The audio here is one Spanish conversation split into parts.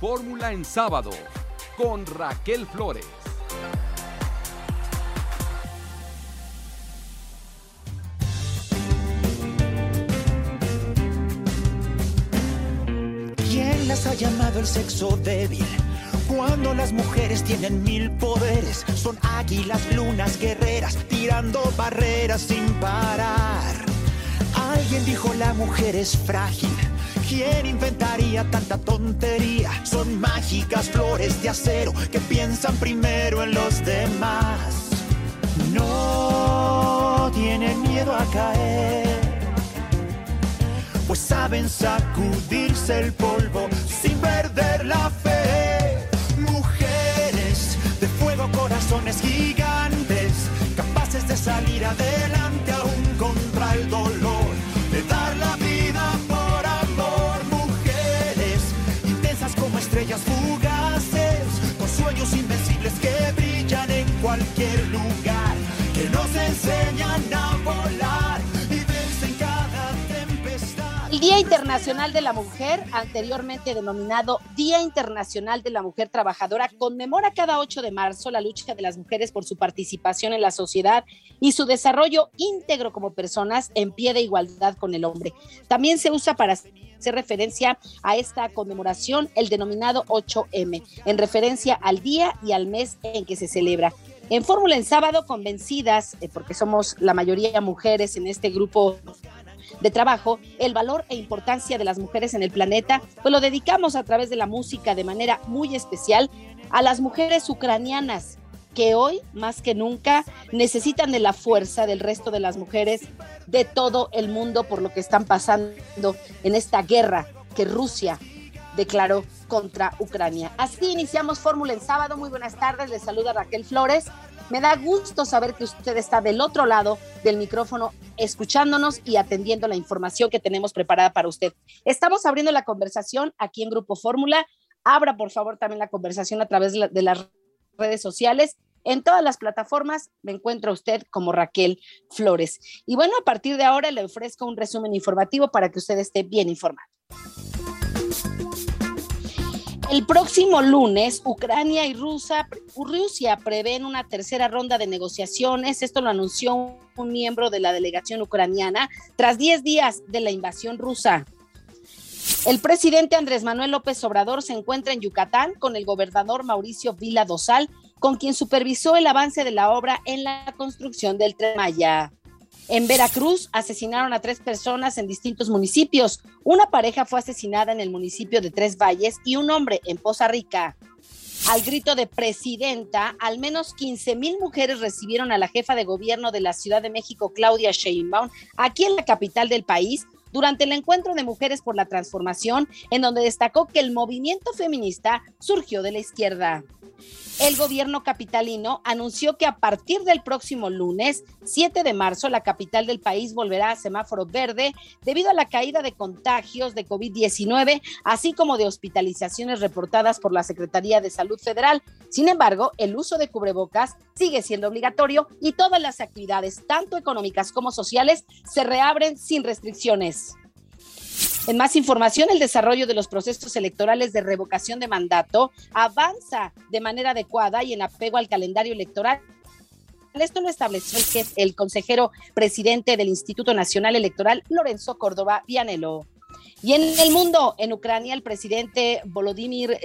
Fórmula en sábado con Raquel Flores. ¿Quién las ha llamado el sexo débil? Cuando las mujeres tienen mil poderes, son águilas, lunas, guerreras, tirando barreras sin parar. Alguien dijo la mujer es frágil. ¿Quién inventaría tanta tontería? Son mágicas flores de acero que piensan primero en los demás. No tienen miedo a caer, pues saben sacudirse el polvo sin perder la fe. Mujeres de fuego, corazones gigantes, capaces de salir adelante Día Internacional de la Mujer, anteriormente denominado Día Internacional de la Mujer Trabajadora, conmemora cada 8 de marzo la lucha de las mujeres por su participación en la sociedad y su desarrollo íntegro como personas en pie de igualdad con el hombre. También se usa para hacer referencia a esta conmemoración el denominado 8M, en referencia al día y al mes en que se celebra. En Fórmula en sábado, convencidas, eh, porque somos la mayoría mujeres en este grupo de trabajo, el valor e importancia de las mujeres en el planeta, pues lo dedicamos a través de la música de manera muy especial a las mujeres ucranianas que hoy más que nunca necesitan de la fuerza del resto de las mujeres de todo el mundo por lo que están pasando en esta guerra que Rusia declaró contra Ucrania. Así iniciamos Fórmula en sábado. Muy buenas tardes, les saluda Raquel Flores. Me da gusto saber que usted está del otro lado del micrófono escuchándonos y atendiendo la información que tenemos preparada para usted. Estamos abriendo la conversación aquí en Grupo Fórmula. Abra por favor también la conversación a través de, la- de las redes sociales. En todas las plataformas me encuentra usted como Raquel Flores. Y bueno, a partir de ahora le ofrezco un resumen informativo para que usted esté bien informado. El próximo lunes, Ucrania y Rusia, Rusia prevén una tercera ronda de negociaciones. Esto lo anunció un miembro de la delegación ucraniana tras 10 días de la invasión rusa. El presidente Andrés Manuel López Obrador se encuentra en Yucatán con el gobernador Mauricio Vila Dosal, con quien supervisó el avance de la obra en la construcción del Tren Maya. En Veracruz asesinaron a tres personas en distintos municipios. Una pareja fue asesinada en el municipio de Tres Valles y un hombre en Poza Rica. Al grito de presidenta, al menos 15 mil mujeres recibieron a la jefa de gobierno de la Ciudad de México, Claudia Sheinbaum, aquí en la capital del país, durante el encuentro de Mujeres por la Transformación, en donde destacó que el movimiento feminista surgió de la izquierda. El gobierno capitalino anunció que a partir del próximo lunes, 7 de marzo, la capital del país volverá a semáforo verde debido a la caída de contagios de COVID-19, así como de hospitalizaciones reportadas por la Secretaría de Salud Federal. Sin embargo, el uso de cubrebocas sigue siendo obligatorio y todas las actividades, tanto económicas como sociales, se reabren sin restricciones. En más información, el desarrollo de los procesos electorales de revocación de mandato avanza de manera adecuada y en apego al calendario electoral. Esto lo estableció el, jefe- el consejero presidente del Instituto Nacional Electoral, Lorenzo Córdoba Vianelo. Y en el mundo, en Ucrania, el presidente Volodymyr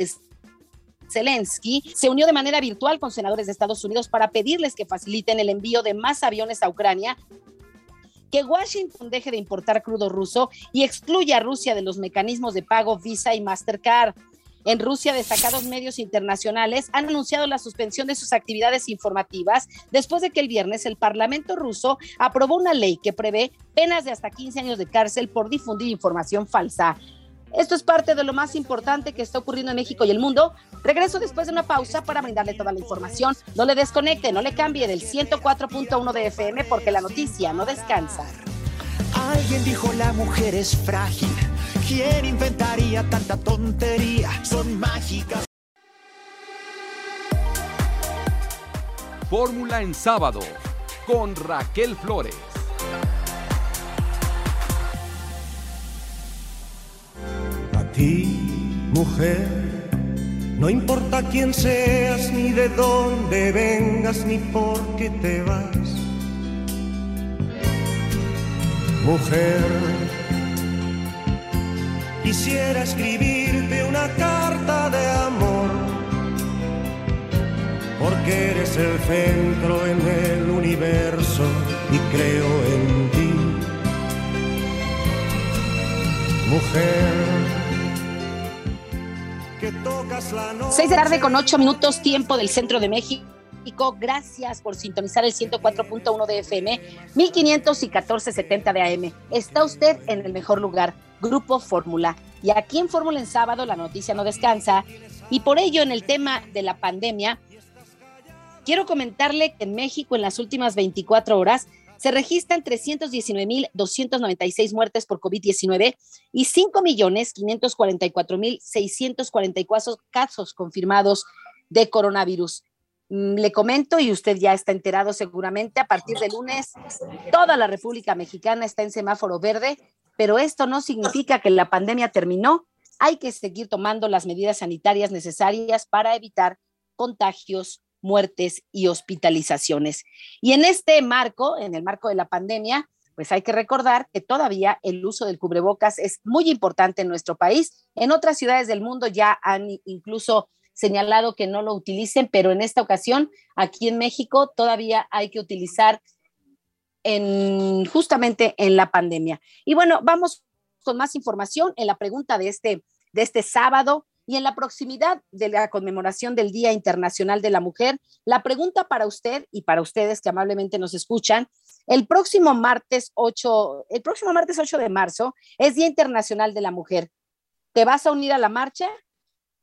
Zelensky se unió de manera virtual con senadores de Estados Unidos para pedirles que faciliten el envío de más aviones a Ucrania que Washington deje de importar crudo ruso y excluya a Rusia de los mecanismos de pago Visa y Mastercard. En Rusia, destacados medios internacionales han anunciado la suspensión de sus actividades informativas después de que el viernes el Parlamento ruso aprobó una ley que prevé penas de hasta 15 años de cárcel por difundir información falsa. Esto es parte de lo más importante que está ocurriendo en México y el mundo. Regreso después de una pausa para brindarle toda la información. No le desconecte, no le cambie del 104.1 de FM porque la noticia no descansa. Alguien dijo la mujer es frágil. ¿Quién inventaría tanta tontería? Son mágicas. Fórmula en sábado con Raquel Flores. Ti, mujer, No importa quién seas, ni de dónde vengas, ni por qué te vas. Mujer, quisiera escribirte una carta de amor, porque eres el centro en el universo y creo en ti. Mujer, Seis de tarde con ocho minutos, tiempo del centro de México. Gracias por sintonizar el 104.1 de FM, 1500 y 1470 de AM. Está usted en el mejor lugar, Grupo Fórmula. Y aquí en Fórmula en sábado la noticia no descansa. Y por ello, en el tema de la pandemia, quiero comentarle que en México en las últimas 24 horas se registran 319.296 muertes por COVID-19 y 5.544.644 casos confirmados de coronavirus. Mm, le comento, y usted ya está enterado seguramente, a partir de lunes toda la República Mexicana está en semáforo verde, pero esto no significa que la pandemia terminó. Hay que seguir tomando las medidas sanitarias necesarias para evitar contagios muertes y hospitalizaciones. Y en este marco, en el marco de la pandemia, pues hay que recordar que todavía el uso del cubrebocas es muy importante en nuestro país. En otras ciudades del mundo ya han incluso señalado que no lo utilicen, pero en esta ocasión, aquí en México, todavía hay que utilizar en, justamente en la pandemia. Y bueno, vamos con más información en la pregunta de este, de este sábado. Y en la proximidad de la conmemoración del Día Internacional de la Mujer, la pregunta para usted y para ustedes que amablemente nos escuchan, el próximo martes 8, el próximo martes 8 de marzo es Día Internacional de la Mujer. ¿Te vas a unir a la marcha?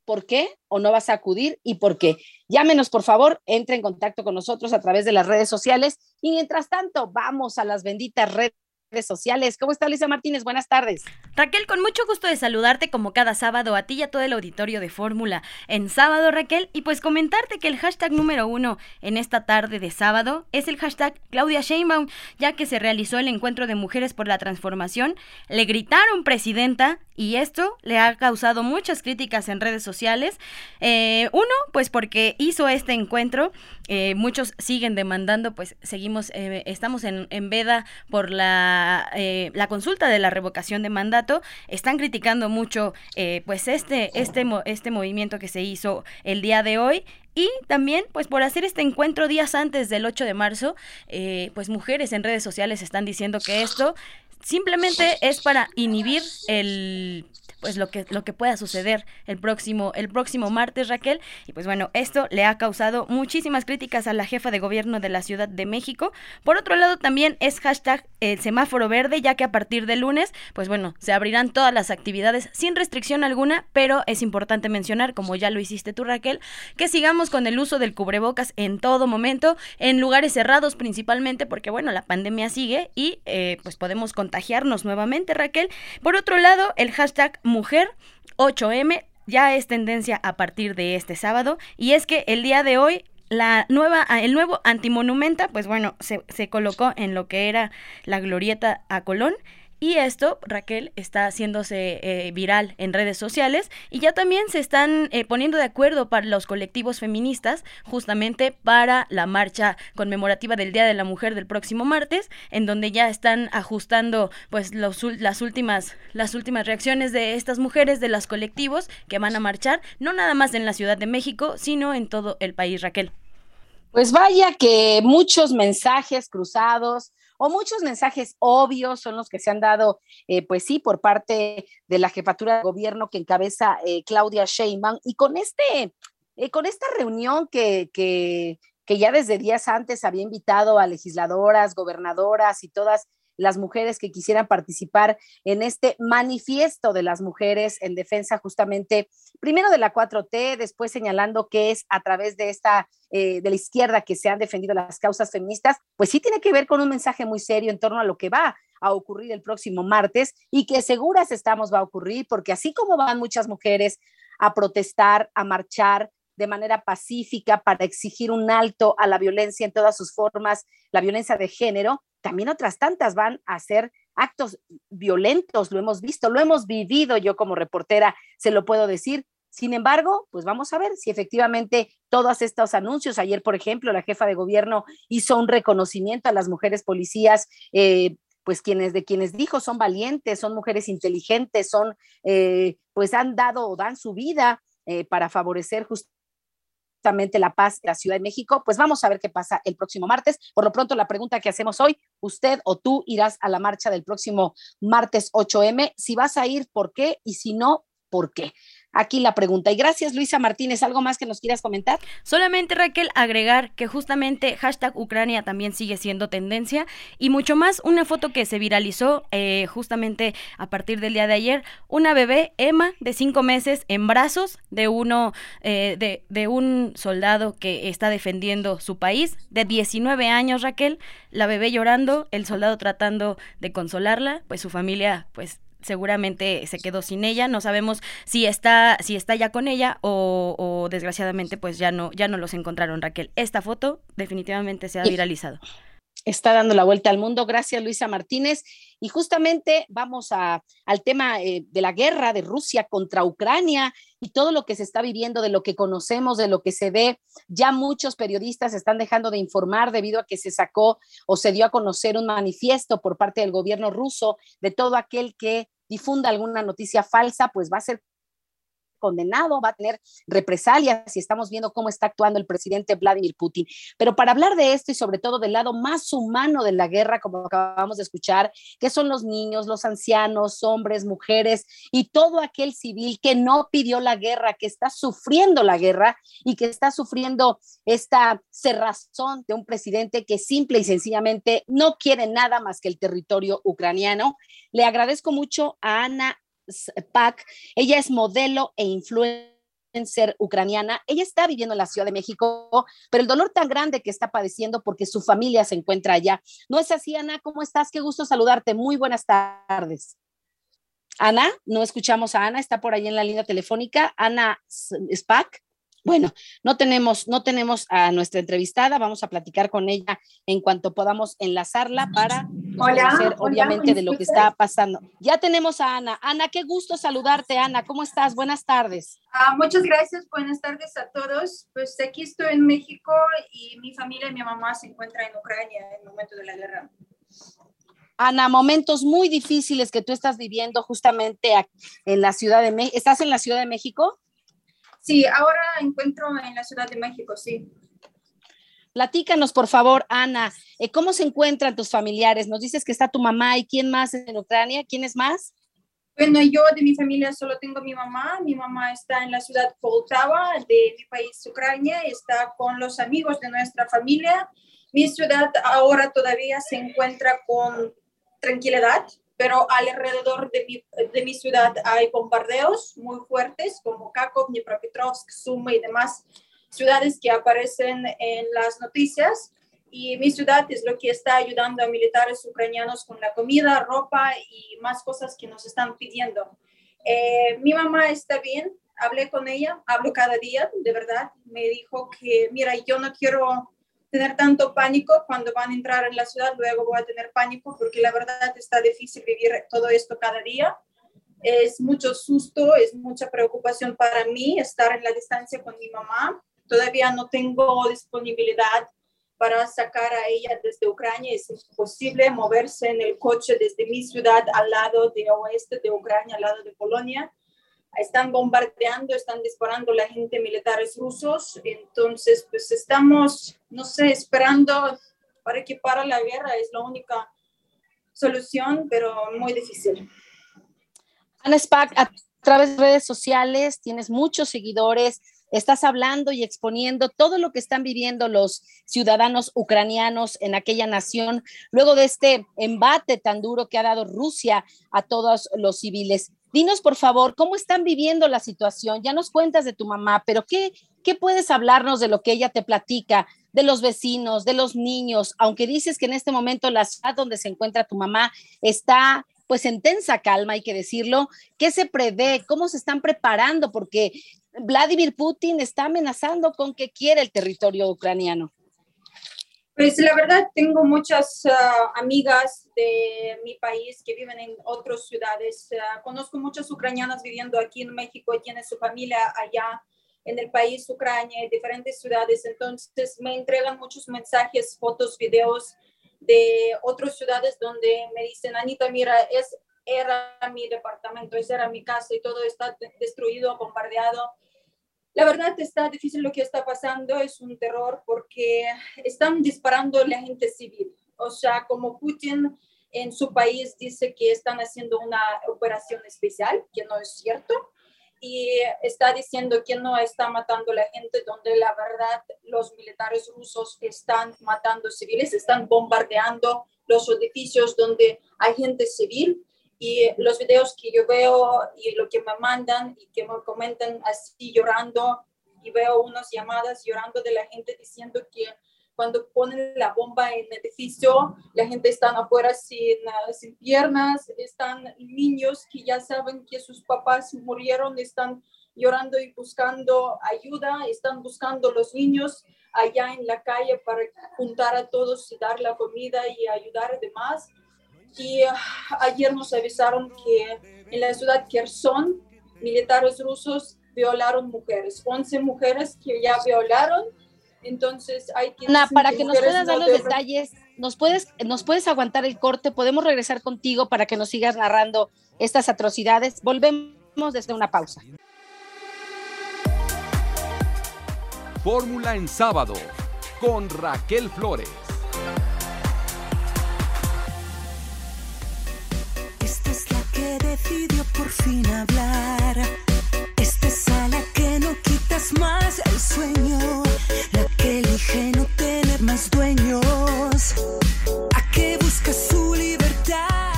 ¿Por qué? ¿O no vas a acudir? ¿Y por qué? Llámenos, por favor, entre en contacto con nosotros a través de las redes sociales. Y mientras tanto, vamos a las benditas redes redes sociales. ¿Cómo está Luisa Martínez? Buenas tardes. Raquel, con mucho gusto de saludarte como cada sábado a ti y a todo el auditorio de Fórmula en sábado, Raquel, y pues comentarte que el hashtag número uno en esta tarde de sábado es el hashtag Claudia Sheinbaum, ya que se realizó el encuentro de mujeres por la transformación, le gritaron presidenta y esto le ha causado muchas críticas en redes sociales. Eh, uno, pues porque hizo este encuentro, eh, muchos siguen demandando, pues seguimos, eh, estamos en, en veda por la eh, la, consulta de la revocación de mandato, están criticando mucho eh, pues este, este, este movimiento que se hizo el día de hoy. Y también, pues por hacer este encuentro días antes del 8 de marzo, eh, pues mujeres en redes sociales están diciendo que esto simplemente es para inhibir el pues lo que lo que pueda suceder el próximo el próximo martes Raquel. Y pues bueno esto le ha causado muchísimas críticas a la jefa de gobierno de la Ciudad de México. Por otro lado también es hashtag el semáforo verde ya que a partir de lunes pues bueno se abrirán todas las actividades sin restricción alguna. Pero es importante mencionar como ya lo hiciste tú Raquel que sigamos con el uso del cubrebocas en todo momento en lugares cerrados principalmente porque bueno la pandemia sigue y eh, pues podemos contagiarnos nuevamente Raquel. Por otro lado el hashtag mujer 8M ya es tendencia a partir de este sábado y es que el día de hoy la nueva, el nuevo antimonumenta, pues bueno, se, se colocó en lo que era la glorieta a Colón y esto, Raquel, está haciéndose eh, viral en redes sociales y ya también se están eh, poniendo de acuerdo para los colectivos feministas justamente para la marcha conmemorativa del Día de la Mujer del próximo martes, en donde ya están ajustando pues los, las últimas las últimas reacciones de estas mujeres de los colectivos que van a marchar, no nada más en la Ciudad de México, sino en todo el país, Raquel. Pues vaya que muchos mensajes cruzados, o muchos mensajes obvios son los que se han dado, eh, pues sí, por parte de la jefatura de gobierno que encabeza eh, Claudia Sheinbaum y con este, eh, con esta reunión que, que, que ya desde días antes había invitado a legisladoras, gobernadoras y todas las mujeres que quisieran participar en este manifiesto de las mujeres en defensa justamente, primero de la 4T, después señalando que es a través de esta, eh, de la izquierda que se han defendido las causas feministas, pues sí tiene que ver con un mensaje muy serio en torno a lo que va a ocurrir el próximo martes y que seguras estamos va a ocurrir, porque así como van muchas mujeres a protestar, a marchar, de manera pacífica para exigir un alto a la violencia en todas sus formas, la violencia de género, también otras tantas van a hacer actos violentos, lo hemos visto, lo hemos vivido yo como reportera, se lo puedo decir, Sin embargo, pues vamos a ver si efectivamente todos estos anuncios, ayer por ejemplo, la jefa de gobierno hizo un reconocimiento a las mujeres policías, eh, pues quienes de quienes dijo son valientes, son mujeres inteligentes, son, eh, pues han dado o dan su vida eh, para favorecer justamente la paz la Ciudad de México. Pues vamos a ver qué pasa el próximo martes. Por lo pronto, la pregunta que hacemos hoy, usted o tú irás a la marcha del próximo martes 8M. Si vas a ir, ¿por qué? Y si no, ¿por qué? Aquí la pregunta. Y gracias, Luisa Martínez. ¿Algo más que nos quieras comentar? Solamente, Raquel, agregar que justamente hashtag Ucrania también sigue siendo tendencia y mucho más una foto que se viralizó eh, justamente a partir del día de ayer, una bebé, Emma, de cinco meses, en brazos de uno, eh, de, de un soldado que está defendiendo su país, de 19 años, Raquel, la bebé llorando, el soldado tratando de consolarla, pues su familia, pues seguramente se quedó sin ella. No sabemos si está, si está ya con ella o, desgraciadamente pues ya no, ya no los encontraron, Raquel. Esta foto definitivamente se ha viralizado. Está dando la vuelta al mundo. Gracias, Luisa Martínez. Y justamente vamos a, al tema eh, de la guerra de Rusia contra Ucrania y todo lo que se está viviendo, de lo que conocemos, de lo que se ve. Ya muchos periodistas están dejando de informar debido a que se sacó o se dio a conocer un manifiesto por parte del gobierno ruso de todo aquel que difunda alguna noticia falsa, pues va a ser condenado, va a tener represalias y estamos viendo cómo está actuando el presidente Vladimir Putin. Pero para hablar de esto y sobre todo del lado más humano de la guerra, como acabamos de escuchar, que son los niños, los ancianos, hombres, mujeres y todo aquel civil que no pidió la guerra, que está sufriendo la guerra y que está sufriendo esta cerrazón de un presidente que simple y sencillamente no quiere nada más que el territorio ucraniano. Le agradezco mucho a Ana Pac. Ella es modelo e influencer ucraniana. Ella está viviendo en la Ciudad de México, pero el dolor tan grande que está padeciendo porque su familia se encuentra allá. ¿No es así, Ana? ¿Cómo estás? Qué gusto saludarte. Muy buenas tardes. Ana, no escuchamos a Ana, está por ahí en la línea telefónica. Ana Spack. Bueno, no tenemos, no tenemos a nuestra entrevistada, vamos a platicar con ella en cuanto podamos enlazarla para conocer obviamente de lo que está pasando. Ya tenemos a Ana. Ana, qué gusto saludarte, Ana. ¿Cómo estás? Buenas tardes. Ah, muchas gracias, buenas tardes a todos. Pues aquí estoy en México y mi familia y mi mamá se encuentran en Ucrania en el momento de la guerra. Ana, momentos muy difíciles que tú estás viviendo justamente en la Ciudad de México. ¿Estás en la Ciudad de México? Sí, ahora encuentro en la Ciudad de México, sí. Platícanos, por favor, Ana, eh, ¿cómo se encuentran tus familiares? Nos dices que está tu mamá y quién más en Ucrania, ¿quién es más? Bueno, yo de mi familia solo tengo mi mamá. Mi mamá está en la ciudad Poltava de mi país, Ucrania, está con los amigos de nuestra familia. Mi ciudad ahora todavía se encuentra con tranquilidad, pero alrededor de mi, de mi ciudad hay bombardeos muy fuertes como Kharkov, Dnipropetrovsk, Sumy y demás ciudades que aparecen en las noticias. Y mi ciudad es lo que está ayudando a militares ucranianos con la comida, ropa y más cosas que nos están pidiendo. Eh, mi mamá está bien, hablé con ella, hablo cada día, de verdad. Me dijo que, mira, yo no quiero tener tanto pánico cuando van a entrar en la ciudad, luego voy a tener pánico porque la verdad está difícil vivir todo esto cada día. Es mucho susto, es mucha preocupación para mí estar en la distancia con mi mamá. Todavía no tengo disponibilidad para sacar a ella desde Ucrania. Es imposible moverse en el coche desde mi ciudad al lado de oeste de Ucrania, al lado de Polonia están bombardeando, están disparando la gente militares rusos, entonces pues estamos, no sé, esperando para que para la guerra, es la única solución, pero muy difícil. Ana Spack, a través de redes sociales tienes muchos seguidores, estás hablando y exponiendo todo lo que están viviendo los ciudadanos ucranianos en aquella nación, luego de este embate tan duro que ha dado Rusia a todos los civiles. Dinos, por favor, cómo están viviendo la situación. Ya nos cuentas de tu mamá, pero ¿qué, qué puedes hablarnos de lo que ella te platica, de los vecinos, de los niños? Aunque dices que en este momento la ciudad donde se encuentra tu mamá está pues en tensa calma, hay que decirlo. ¿Qué se prevé? ¿Cómo se están preparando? Porque Vladimir Putin está amenazando con que quiere el territorio ucraniano. Pues la verdad, tengo muchas ah, amigas de mi país que viven en otras ciudades. Ah, conozco muchas ucranianas viviendo aquí en México, tienen su familia allá en el país Ucrania, en diferentes ciudades. Entonces me entregan muchos mensajes, fotos, videos de otras ciudades donde me dicen, Anita, mira, es, era mi departamento, esa era mi casa y todo está destruido, bombardeado la verdad está difícil lo que está pasando, es un terror porque están disparando la gente civil. O sea, como Putin en su país dice que están haciendo una operación especial, que no es cierto, y está diciendo que no está matando la gente, donde la verdad los militares rusos están matando civiles, están bombardeando los edificios donde hay gente civil y los videos que yo veo y lo que me mandan y que me comentan así llorando y veo unas llamadas llorando de la gente diciendo que cuando ponen la bomba en el edificio, la gente está afuera sin, sin piernas, están niños que ya saben que sus papás murieron, están llorando y buscando ayuda, están buscando los niños allá en la calle para juntar a todos y dar la comida y ayudar a demás y ah, ayer nos avisaron que en la ciudad Kherson, militares rusos violaron mujeres, 11 mujeres que ya violaron. Entonces hay que... Ana, para que nos puedas dar los detalles, ¿nos puedes, ¿nos puedes aguantar el corte? ¿Podemos regresar contigo para que nos sigas narrando estas atrocidades? Volvemos desde una pausa. Fórmula en sábado con Raquel Flores. Decidió por fin hablar. Esta sala que no quitas más el sueño, la que elige no tener más dueños, a que busca su libertad.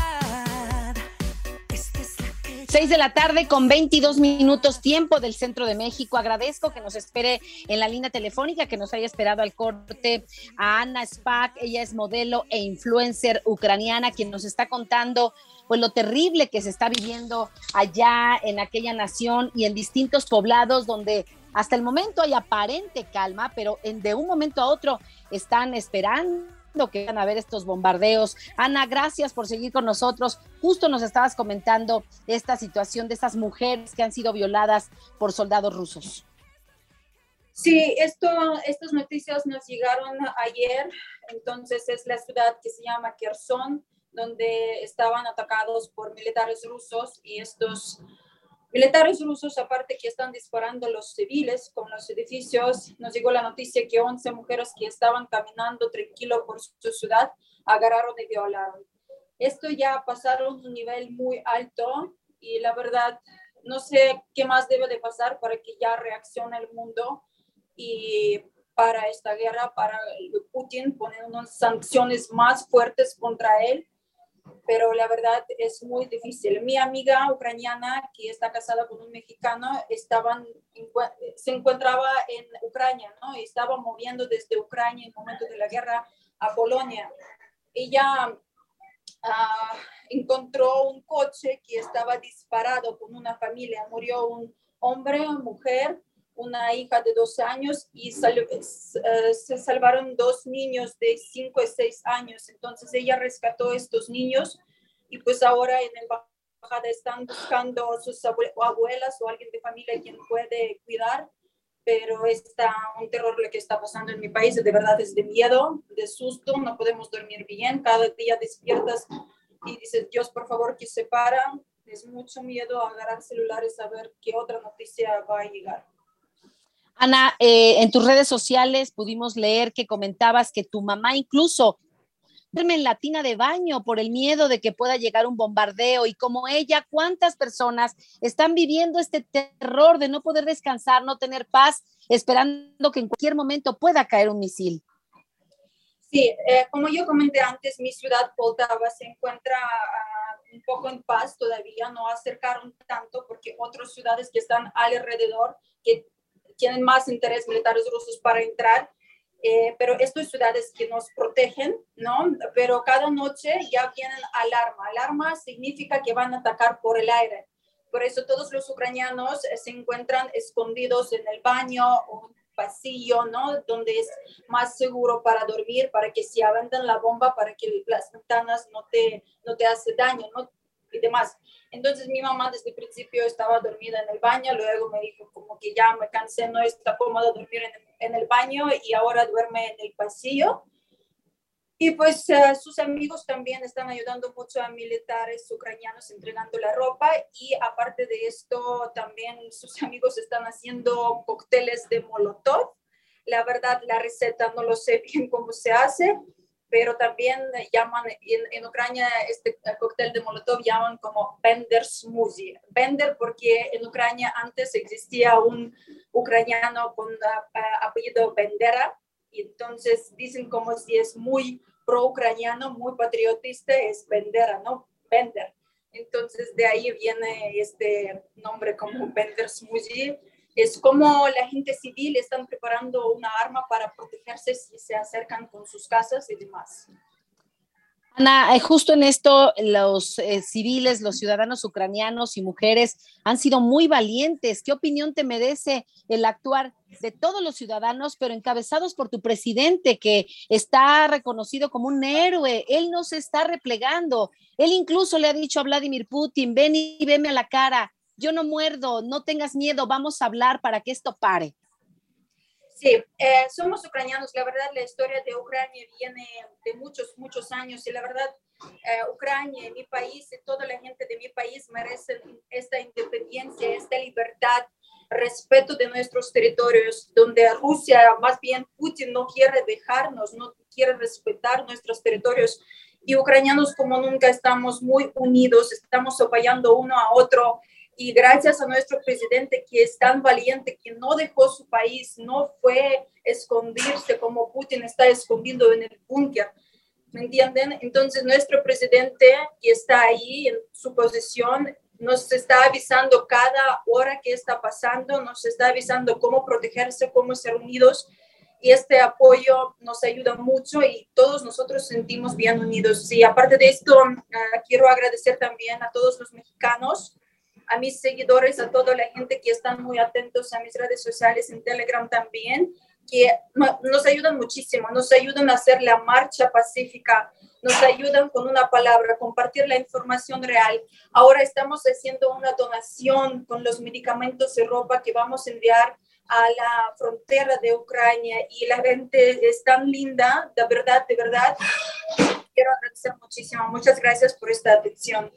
6 de la tarde con 22 minutos tiempo del centro de México. Agradezco que nos espere en la línea telefónica, que nos haya esperado al corte a Ana Spak. Ella es modelo e influencer ucraniana, quien nos está contando pues lo terrible que se está viviendo allá en aquella nación y en distintos poblados donde hasta el momento hay aparente calma, pero en, de un momento a otro están esperando que van a ver estos bombardeos. Ana, gracias por seguir con nosotros. Justo nos estabas comentando esta situación de estas mujeres que han sido violadas por soldados rusos. Sí, esto, estas noticias nos llegaron ayer. Entonces es la ciudad que se llama Kherson donde estaban atacados por militares rusos y estos militares rusos, aparte que están disparando a los civiles con los edificios, nos llegó la noticia que 11 mujeres que estaban caminando tranquilo por su ciudad agarraron y violaron. Esto ya pasaron un nivel muy alto y la verdad no sé qué más debe de pasar para que ya reaccione el mundo y para esta guerra, para Putin poner unas sanciones más fuertes contra él pero la verdad es muy difícil. Mi amiga ucraniana que está casada con un mexicano estaban, se encontraba en Ucrania, ¿no? estaba moviendo desde Ucrania en el momento de la guerra a Polonia. Ella ah, encontró un coche que estaba disparado con una familia. Murió un hombre, mujer una hija de dos años y eh, se salvaron dos niños de cinco y seis años. Entonces ella rescató a estos niños y pues ahora en el embajada están buscando a sus abuelas o alguien de familia quien puede cuidar, pero está un terror lo que está pasando en mi país, de verdad es de miedo, de susto, no podemos dormir bien, cada día despiertas y dices, Dios, por favor, que se para, es mucho miedo agarrar celulares a ver qué otra noticia va a llegar. Ana, eh, en tus redes sociales pudimos leer que comentabas que tu mamá incluso duerme en la tina de baño por el miedo de que pueda llegar un bombardeo y como ella, cuántas personas están viviendo este terror de no poder descansar, no tener paz, esperando que en cualquier momento pueda caer un misil. Sí, eh, como yo comenté antes, mi ciudad Poltava se encuentra ah, un poco en paz todavía, no acercaron tanto porque otras ciudades que están alrededor, que tienen más interés militares rusos para entrar, eh, pero estas ciudades que nos protegen, ¿no? Pero cada noche ya vienen alarma. Alarma significa que van a atacar por el aire. Por eso todos los ucranianos eh, se encuentran escondidos en el baño o pasillo, ¿no? Donde es más seguro para dormir, para que si aventan la bomba, para que las ventanas no te, no te hace daño, ¿no? Y demás. Entonces mi mamá desde el principio estaba dormida en el baño, luego me dijo como que ya me cansé, no está cómodo dormir en el baño y ahora duerme en el pasillo. Y pues eh, sus amigos también están ayudando mucho a militares ucranianos entregando la ropa y aparte de esto también sus amigos están haciendo cócteles de molotov. La verdad la receta no lo sé bien cómo se hace, pero también llaman en, en Ucrania este cóctel de molotov llaman como Bender Smoothie. Bender porque en Ucrania antes existía un ucraniano con apellido Bendera y entonces dicen como si es muy pro-ucraniano, muy patriotista, es Bendera, ¿no? Bender. Entonces de ahí viene este nombre como Bender Smoothie. Es como la gente civil están preparando una arma para protegerse si se acercan con sus casas y demás. Ana, eh, justo en esto los eh, civiles, los ciudadanos ucranianos y mujeres han sido muy valientes. ¿Qué opinión te merece el actuar de todos los ciudadanos, pero encabezados por tu presidente, que está reconocido como un héroe? Él no se está replegando. Él incluso le ha dicho a Vladimir Putin, ven y veme a la cara. Yo no muerdo, no tengas miedo, vamos a hablar para que esto pare. Sí, eh, somos ucranianos. La verdad, la historia de Ucrania viene de muchos, muchos años y la verdad, eh, Ucrania, mi país, y toda la gente de mi país merecen esta independencia, esta libertad, respeto de nuestros territorios, donde Rusia, más bien Putin, no quiere dejarnos, no quiere respetar nuestros territorios. Y ucranianos como nunca estamos muy unidos, estamos apoyando uno a otro y gracias a nuestro presidente que es tan valiente, que no dejó su país, no fue escondirse como Putin está escondido en el búnker. ¿Me entienden? Entonces nuestro presidente que está ahí en su posición nos está avisando cada hora que está pasando, nos está avisando cómo protegerse, cómo ser unidos y este apoyo nos ayuda mucho y todos nosotros sentimos bien unidos. Y aparte de esto, ah, quiero agradecer también a todos los mexicanos a mis seguidores, a toda la gente que están muy atentos a mis redes sociales, en Telegram también, que nos ayudan muchísimo, nos ayudan a hacer la marcha pacífica, nos ayudan con una palabra, compartir la información real. Ahora estamos haciendo una donación con los medicamentos y ropa que vamos a enviar a la frontera de Ucrania y la gente es tan linda, de verdad, de verdad. Quiero agradecer muchísimo. Muchas gracias por esta atención.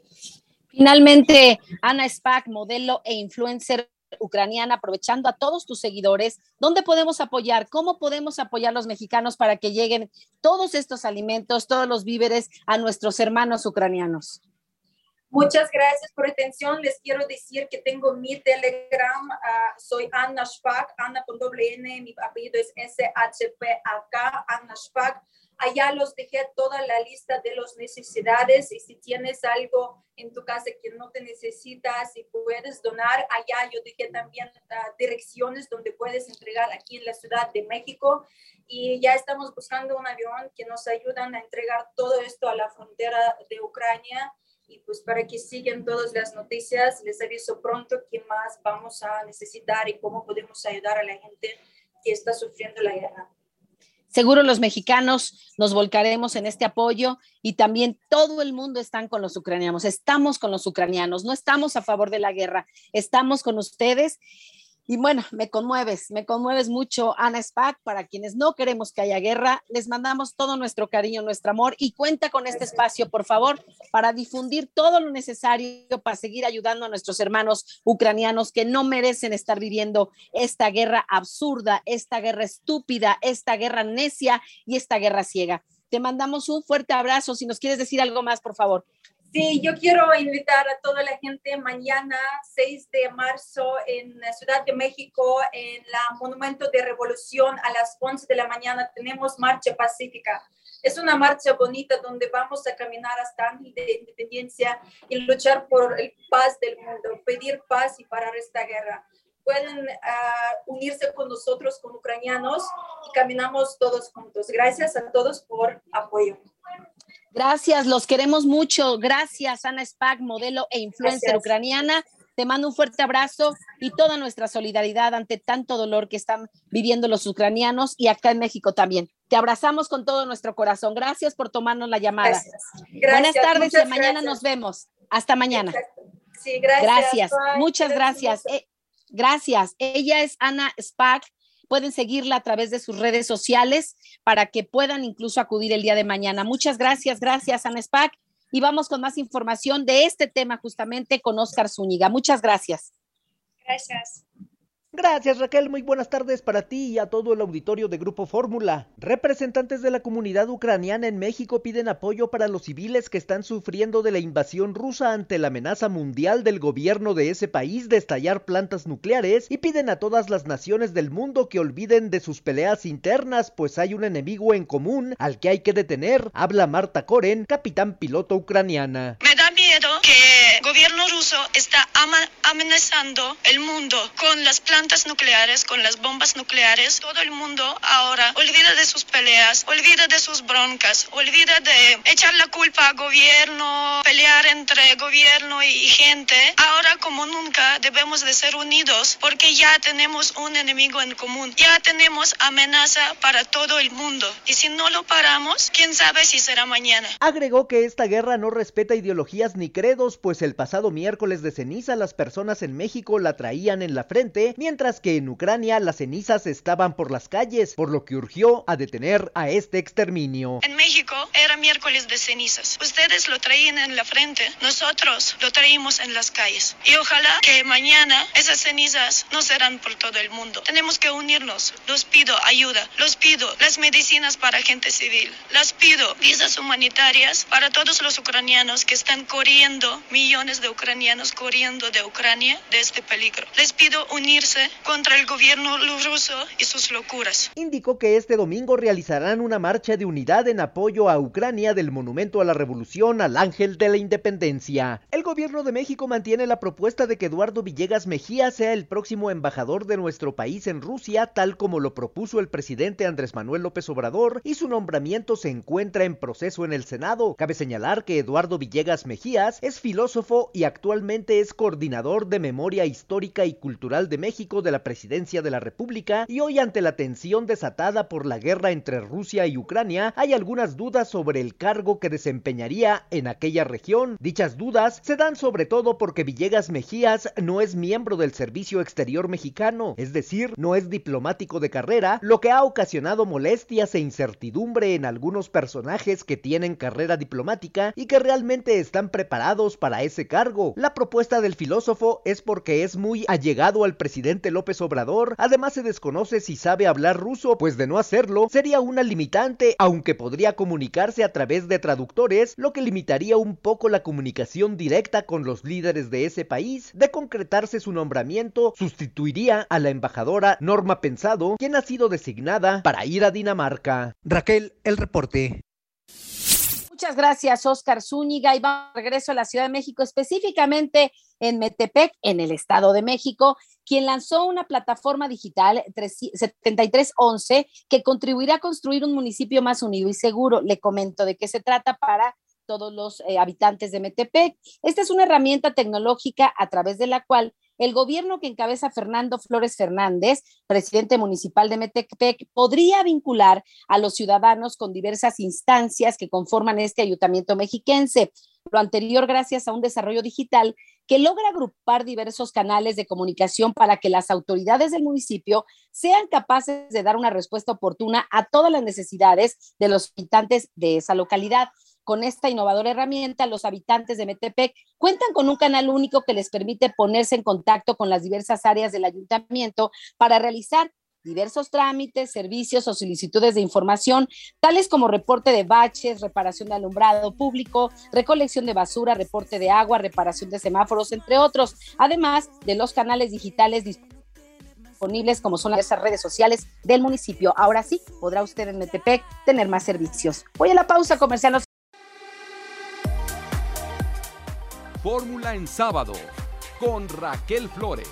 Finalmente, Ana Spack, modelo e influencer ucraniana, aprovechando a todos tus seguidores, ¿dónde podemos apoyar? ¿Cómo podemos apoyar a los mexicanos para que lleguen todos estos alimentos, todos los víveres a nuestros hermanos ucranianos? Muchas gracias por atención. Les quiero decir que tengo mi Telegram. Ah, soy Anna Spack, Anna con doble N. Mi apellido es S-H-P-A-K, Anna Spack. Allá los dejé toda la lista de las necesidades y si tienes algo en tu casa que no te necesitas y puedes donar, allá yo dejé también uh, direcciones donde puedes entregar aquí en la Ciudad de México y ya estamos buscando un avión que nos ayudan a entregar todo esto a la frontera de Ucrania y pues para que sigan todas las noticias, les aviso pronto qué más vamos a necesitar y cómo podemos ayudar a la gente que está sufriendo la guerra. Seguro los mexicanos nos volcaremos en este apoyo y también todo el mundo está con los ucranianos. Estamos con los ucranianos, no estamos a favor de la guerra, estamos con ustedes y bueno, me conmueves, me conmueves mucho, Ana Spack. Para quienes no queremos que haya guerra, les mandamos todo nuestro cariño, nuestro amor y cuenta con este espacio, por favor, para difundir todo lo necesario para seguir ayudando a nuestros hermanos ucranianos que no merecen estar viviendo esta guerra absurda, esta guerra estúpida, esta guerra necia y esta guerra ciega. Te mandamos un fuerte abrazo. Si nos quieres decir algo más, por favor. Sí, yo quiero invitar a toda la gente mañana, 6 de marzo, en la Ciudad de México, en la Monumento de Revolución, a las 11 de la mañana, tenemos marcha pacífica. Es una marcha bonita donde vamos a caminar hasta Ángel de Independencia y luchar por el paz del mundo, pedir paz y parar esta guerra. Pueden ah, unirse con nosotros, con ucranianos, y caminamos todos juntos. Gracias a todos por apoyo. Gracias, los queremos mucho. Gracias, Ana Spag, modelo e influencer ucraniana. Te mando un fuerte abrazo y toda nuestra solidaridad ante tanto dolor que están viviendo los ucranianos y acá en México también. Te abrazamos con todo nuestro corazón. Gracias por tomarnos la llamada. Buenas tardes y mañana nos vemos. Hasta mañana. Sí, gracias. Muchas gracias. Eh, gracias. Ella es Ana Spack. Pueden seguirla a través de sus redes sociales para que puedan incluso acudir el día de mañana. Muchas gracias. Gracias, Ana Spack. Y vamos con más información de este tema justamente con Oscar Zúñiga. Muchas gracias. Gracias. Gracias Raquel, muy buenas tardes para ti y a todo el auditorio de Grupo Fórmula. Representantes de la comunidad ucraniana en México piden apoyo para los civiles que están sufriendo de la invasión rusa ante la amenaza mundial del gobierno de ese país de estallar plantas nucleares y piden a todas las naciones del mundo que olviden de sus peleas internas, pues hay un enemigo en común al que hay que detener. Habla Marta Koren, capitán piloto ucraniana. Me da miedo que gobierno ruso está amenazando el mundo con las plantas nucleares, con las bombas nucleares, todo el mundo ahora olvida de sus peleas, olvida de sus broncas, olvida de echar la culpa al gobierno, pelear entre gobierno y gente. Ahora como nunca debemos de ser unidos porque ya tenemos un enemigo en común, ya tenemos amenaza para todo el mundo y si no lo paramos, quién sabe si será mañana. Agregó que esta guerra no respeta ideologías ni credos, pues el pasado miércoles de ceniza las personas en México la traían en la frente, mientras que en Ucrania las cenizas estaban por las calles, por lo que urgió a detener a este exterminio. En México era miércoles de cenizas. Ustedes lo traían en la frente, nosotros lo traímos en las calles. Y ojalá que mañana esas cenizas no serán por todo el mundo. Tenemos que unirnos. Los pido ayuda, los pido las medicinas para gente civil, las pido visas humanitarias para todos los ucranianos que están corriendo, millones de ucranianos corriendo de Ucrania de este peligro. Les pido unirse contra el gobierno ruso y sus locuras. Indicó que este domingo realizarán una marcha de unidad en apoyo a Ucrania del Monumento a la Revolución al Ángel de la Independencia. El gobierno de México mantiene la propuesta de que Eduardo Villegas Mejía sea el próximo embajador de nuestro país en Rusia, tal como lo propuso el presidente Andrés Manuel López Obrador, y su nombramiento se encuentra en proceso en el Senado. Cabe señalar que Eduardo Villegas Mejías es filósofo y actualmente es coordinador de Memoria Histórica y Cultural de México de la Presidencia de la República y hoy ante la tensión desatada por la guerra entre Rusia y Ucrania hay algunas dudas sobre el cargo que desempeñaría en aquella región. Dichas dudas se dan sobre todo porque Villegas Mejías no es miembro del Servicio Exterior mexicano, es decir, no es diplomático de carrera, lo que ha ocasionado molestias e incertidumbre en algunos personajes que tienen carrera diplomática y que realmente están preparados para ese cargo. La propuesta del filósofo es porque es muy allegado al presidente López Obrador. Además se desconoce si sabe hablar ruso, pues de no hacerlo sería una limitante, aunque podría comunicarse a través de traductores, lo que limitaría un poco la comunicación directa con los líderes de ese país. De concretarse su nombramiento, sustituiría a la embajadora Norma Pensado, quien ha sido designada para ir a Dinamarca. Raquel, el reporte. Muchas gracias, Oscar Zúñiga. Y vamos regreso a la Ciudad de México, específicamente en Metepec, en el Estado de México, quien lanzó una plataforma digital 7311 que contribuirá a construir un municipio más unido y seguro. Le comento de qué se trata para todos los eh, habitantes de Metepec. Esta es una herramienta tecnológica a través de la cual el gobierno que encabeza Fernando Flores Fernández, presidente municipal de Metepec, podría vincular a los ciudadanos con diversas instancias que conforman este ayuntamiento mexiquense. Lo anterior gracias a un desarrollo digital que logra agrupar diversos canales de comunicación para que las autoridades del municipio sean capaces de dar una respuesta oportuna a todas las necesidades de los habitantes de esa localidad con esta innovadora herramienta, los habitantes de Metepec cuentan con un canal único que les permite ponerse en contacto con las diversas áreas del ayuntamiento para realizar diversos trámites, servicios o solicitudes de información, tales como reporte de baches, reparación de alumbrado público, recolección de basura, reporte de agua, reparación de semáforos, entre otros, además de los canales digitales disponibles como son las redes sociales del municipio. Ahora sí, podrá usted en Metepec tener más servicios. Voy a la pausa comercial. Fórmula en sábado con Raquel Flores.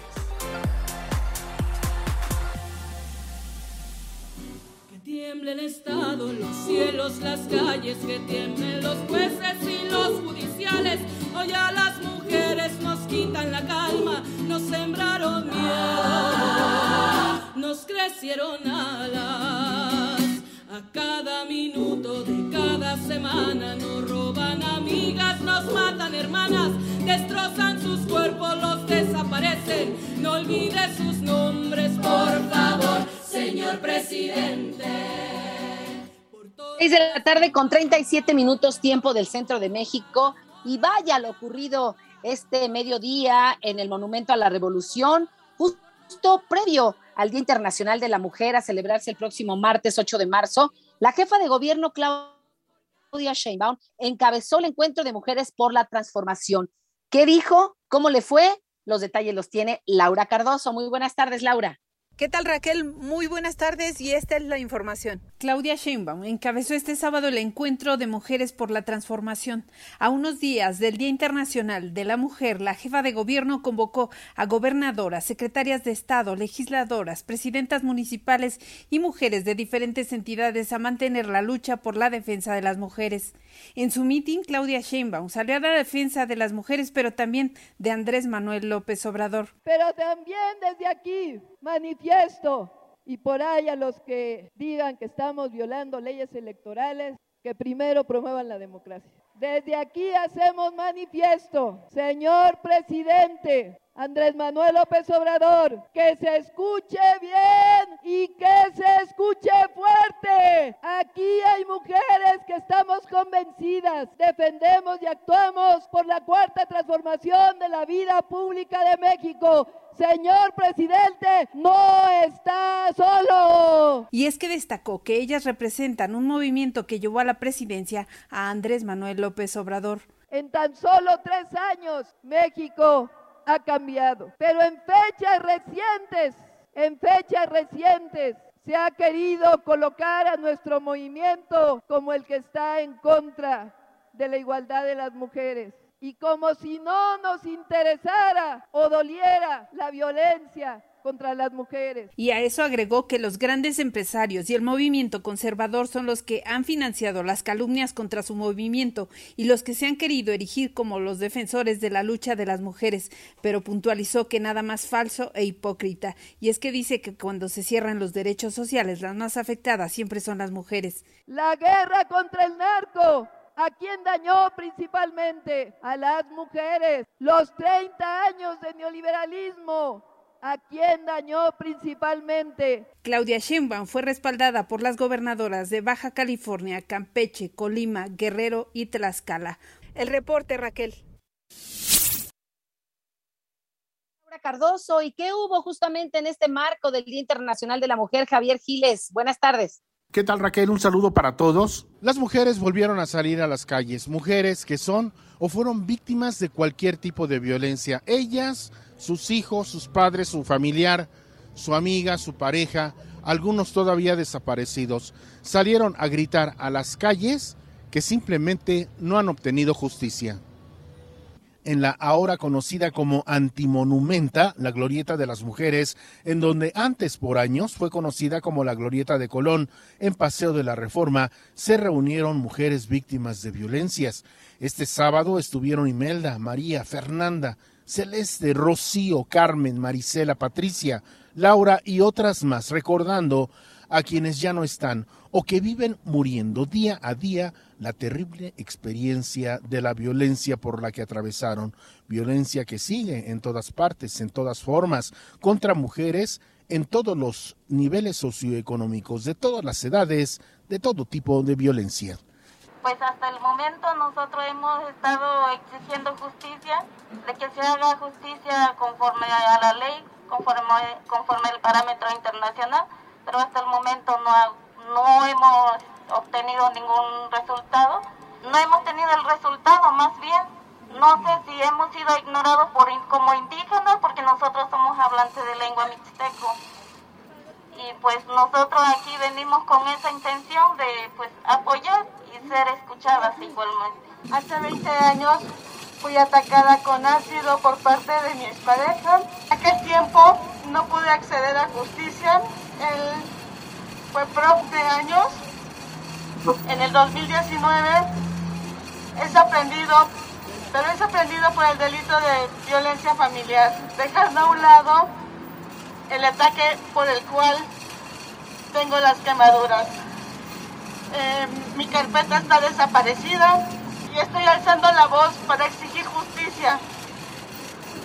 Que tiemble el Estado, los cielos, las calles, que tiemblen los jueces y los judiciales Hoy a las mujeres nos quitan la calma, nos sembraron miedo, nos crecieron alas. A cada minuto de cada semana nos roban amigas, nos matan hermanas, destrozan sus cuerpos, los desaparecen. No olvide sus nombres, por favor, señor presidente. 6 de la tarde con 37 minutos tiempo del centro de México y vaya lo ocurrido este mediodía en el Monumento a la Revolución, justo previo al Día Internacional de la Mujer a celebrarse el próximo martes 8 de marzo. La jefa de gobierno Claudia Sheinbaum encabezó el encuentro de mujeres por la transformación. ¿Qué dijo? ¿Cómo le fue? Los detalles los tiene Laura Cardoso. Muy buenas tardes, Laura. ¿Qué tal Raquel? Muy buenas tardes y esta es la información. Claudia Sheinbaum encabezó este sábado el encuentro de mujeres por la transformación. A unos días del Día Internacional de la Mujer, la jefa de gobierno convocó a gobernadoras, secretarias de Estado, legisladoras, presidentas municipales y mujeres de diferentes entidades a mantener la lucha por la defensa de las mujeres. En su mitin, Claudia Sheinbaum salió a la defensa de las mujeres, pero también de Andrés Manuel López Obrador. Pero también desde aquí manifiesto y por ahí a los que digan que estamos violando leyes electorales, que primero promuevan la democracia. Desde aquí hacemos manifiesto, señor presidente, Andrés Manuel López Obrador, que se escuche bien y que se escuche fuerte. Aquí hay mujeres que estamos convencidas, defendemos y actuamos por la cuarta transformación de la vida pública de México. Señor presidente, no está solo. Y es que destacó que ellas representan un movimiento que llevó a la presidencia a Andrés Manuel López Obrador. En tan solo tres años, México ha cambiado. Pero en fechas recientes, en fechas recientes, se ha querido colocar a nuestro movimiento como el que está en contra de la igualdad de las mujeres. Y como si no nos interesara o doliera la violencia contra las mujeres. Y a eso agregó que los grandes empresarios y el movimiento conservador son los que han financiado las calumnias contra su movimiento y los que se han querido erigir como los defensores de la lucha de las mujeres, pero puntualizó que nada más falso e hipócrita. Y es que dice que cuando se cierran los derechos sociales, las más afectadas siempre son las mujeres. La guerra contra el narco ¿A quién dañó principalmente? A las mujeres. Los 30 años de neoliberalismo ¿A quién dañó principalmente? Claudia Sheinbaum fue respaldada por las gobernadoras de Baja California, Campeche, Colima, Guerrero y Tlaxcala. El reporte, Raquel. Laura Cardoso, ¿y qué hubo justamente en este marco del Día Internacional de la Mujer, Javier Giles? Buenas tardes. ¿Qué tal Raquel? Un saludo para todos. Las mujeres volvieron a salir a las calles, mujeres que son o fueron víctimas de cualquier tipo de violencia. Ellas sus hijos, sus padres, su familiar, su amiga, su pareja, algunos todavía desaparecidos, salieron a gritar a las calles que simplemente no han obtenido justicia. En la ahora conocida como Antimonumenta, la Glorieta de las Mujeres, en donde antes por años fue conocida como la Glorieta de Colón, en Paseo de la Reforma, se reunieron mujeres víctimas de violencias. Este sábado estuvieron Imelda, María, Fernanda, Celeste, Rocío, Carmen, Marisela, Patricia, Laura y otras más, recordando a quienes ya no están o que viven muriendo día a día la terrible experiencia de la violencia por la que atravesaron, violencia que sigue en todas partes, en todas formas, contra mujeres en todos los niveles socioeconómicos, de todas las edades, de todo tipo de violencia. Pues hasta el momento nosotros hemos estado exigiendo justicia, de que se haga justicia conforme a la ley, conforme, conforme el parámetro internacional, pero hasta el momento no, no hemos obtenido ningún resultado. No hemos tenido el resultado, más bien, no sé si hemos sido ignorados por, como indígenas, porque nosotros somos hablantes de lengua mixteco y pues nosotros aquí venimos con esa intención de pues apoyar y ser escuchadas igualmente. Hace 20 años fui atacada con ácido por parte de mi expareja. En aquel tiempo no pude acceder a justicia. Él fue prof de años. En el 2019 es aprendido pero es aprendido por el delito de violencia familiar, dejando a un lado el ataque por el cual tengo las quemaduras. Eh, mi carpeta está desaparecida y estoy alzando la voz para exigir justicia.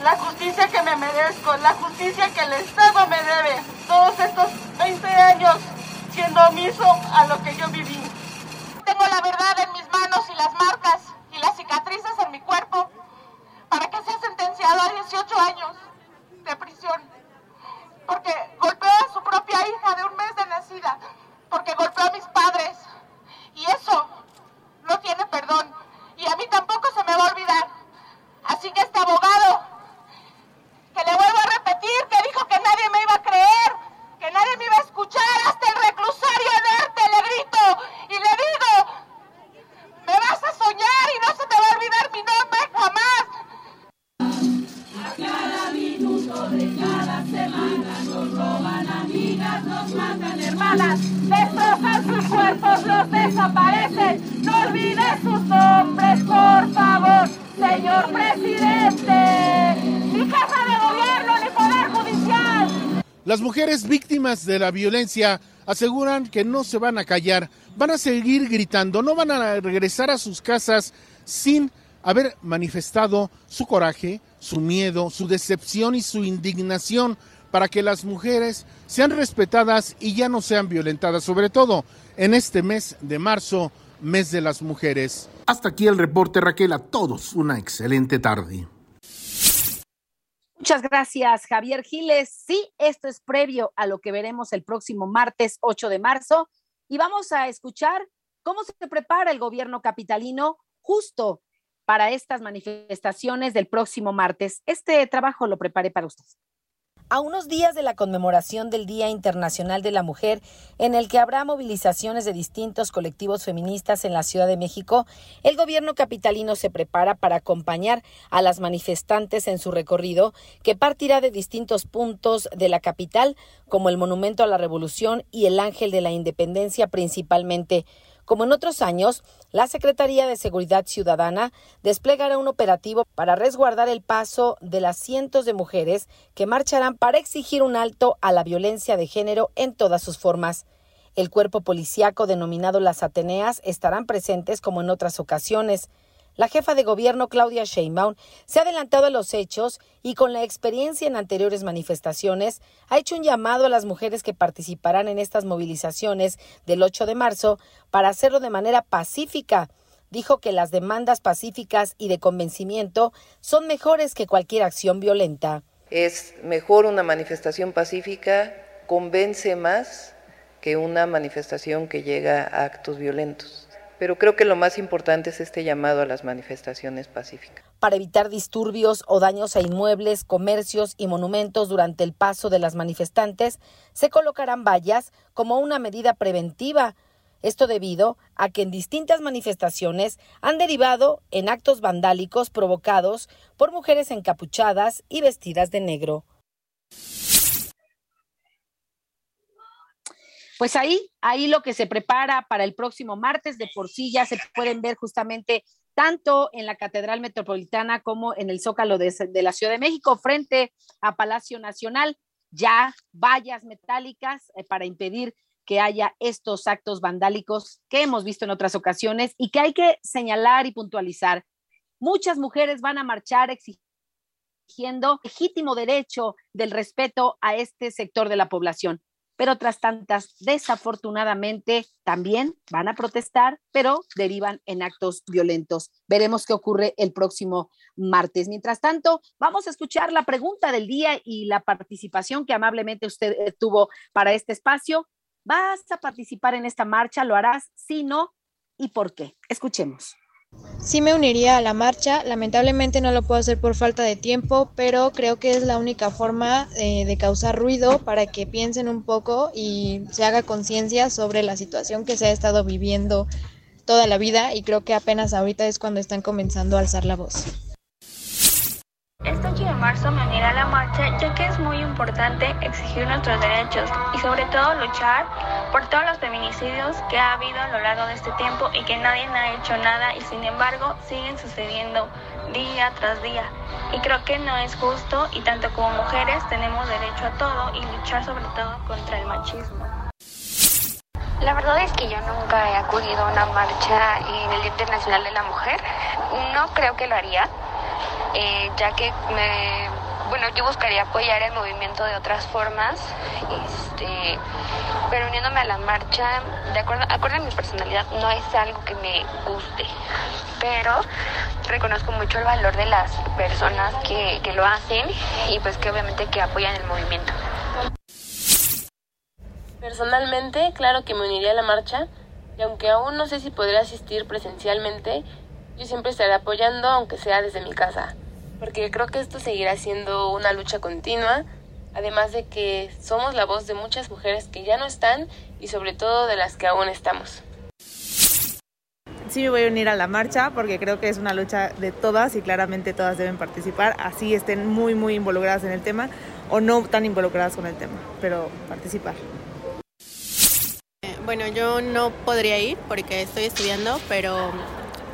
La justicia que me merezco, la justicia que el Estado me debe. Todos estos 20 años siendo omiso a lo que yo viví. Tengo la verdad en mis manos y las marcas y las cicatrices en mi cuerpo para que sea sentenciado a 18 años de prisión. Porque golpeó a su propia hija de un mes de nacida. Porque golpeó a mis padres. Y eso no tiene perdón. Y a mí tampoco se me va a olvidar. La violencia aseguran que no se van a callar, van a seguir gritando, no van a regresar a sus casas sin haber manifestado su coraje, su miedo, su decepción y su indignación para que las mujeres sean respetadas y ya no sean violentadas, sobre todo en este mes de marzo, mes de las mujeres. Hasta aquí el reporte, Raquel. A todos una excelente tarde. Muchas gracias, Javier Giles. Sí, esto es previo a lo que veremos el próximo martes 8 de marzo y vamos a escuchar cómo se prepara el gobierno capitalino justo para estas manifestaciones del próximo martes. Este trabajo lo preparé para ustedes. A unos días de la conmemoración del Día Internacional de la Mujer, en el que habrá movilizaciones de distintos colectivos feministas en la Ciudad de México, el gobierno capitalino se prepara para acompañar a las manifestantes en su recorrido, que partirá de distintos puntos de la capital, como el Monumento a la Revolución y el Ángel de la Independencia principalmente. Como en otros años, la Secretaría de Seguridad Ciudadana desplegará un operativo para resguardar el paso de las cientos de mujeres que marcharán para exigir un alto a la violencia de género en todas sus formas. El cuerpo policíaco denominado las Ateneas estarán presentes como en otras ocasiones. La jefa de gobierno Claudia Sheinbaum se ha adelantado a los hechos y con la experiencia en anteriores manifestaciones ha hecho un llamado a las mujeres que participarán en estas movilizaciones del 8 de marzo para hacerlo de manera pacífica. Dijo que las demandas pacíficas y de convencimiento son mejores que cualquier acción violenta. Es mejor una manifestación pacífica, convence más que una manifestación que llega a actos violentos pero creo que lo más importante es este llamado a las manifestaciones pacíficas. Para evitar disturbios o daños a inmuebles, comercios y monumentos durante el paso de las manifestantes, se colocarán vallas como una medida preventiva. Esto debido a que en distintas manifestaciones han derivado en actos vandálicos provocados por mujeres encapuchadas y vestidas de negro. Pues ahí, ahí lo que se prepara para el próximo martes, de por sí ya se pueden ver justamente tanto en la Catedral Metropolitana como en el Zócalo de, la Ciudad de México, frente a Palacio Nacional, ya vallas metálicas eh, para impedir que haya estos actos vandálicos que hemos visto en otras ocasiones y que hay que señalar y puntualizar. Muchas mujeres van a marchar exigiendo legítimo derecho del respeto a este sector de la población pero otras tantas desafortunadamente también van a protestar, pero derivan en actos violentos. Veremos qué ocurre el próximo martes. Mientras tanto, vamos a escuchar la pregunta del día y la participación que amablemente usted eh, tuvo para este espacio. ¿Vas a participar en esta marcha? ¿Lo harás? Si no, ¿y por qué? Escuchemos. Sí me uniría a la marcha, lamentablemente no lo puedo hacer por falta de tiempo, pero creo que es la única forma eh, de causar ruido para que piensen un poco y se haga conciencia sobre la situación que se ha estado viviendo toda la vida y creo que apenas ahorita es cuando están comenzando a alzar la voz. Este 8 de marzo me uniré a la marcha ya que es muy importante exigir nuestros derechos y sobre todo luchar por todos los feminicidios que ha habido a lo largo de este tiempo y que nadie ha hecho nada y sin embargo siguen sucediendo día tras día. Y creo que no es justo y tanto como mujeres tenemos derecho a todo y luchar sobre todo contra el machismo. La verdad es que yo nunca he acudido a una marcha en el Día Internacional de la Mujer. No creo que lo haría, eh, ya que me, bueno, yo buscaría apoyar el movimiento de otras formas, este, pero uniéndome a la marcha, de acuerdo, acuerdo a mi personalidad, no es algo que me guste, pero reconozco mucho el valor de las personas que, que lo hacen y pues que obviamente que apoyan el movimiento. Personalmente, claro que me uniría a la marcha y aunque aún no sé si podré asistir presencialmente, yo siempre estaré apoyando aunque sea desde mi casa, porque creo que esto seguirá siendo una lucha continua, además de que somos la voz de muchas mujeres que ya no están y sobre todo de las que aún estamos. Sí me voy a unir a la marcha porque creo que es una lucha de todas y claramente todas deben participar, así estén muy muy involucradas en el tema o no tan involucradas con el tema, pero participar. Bueno, yo no podría ir porque estoy estudiando, pero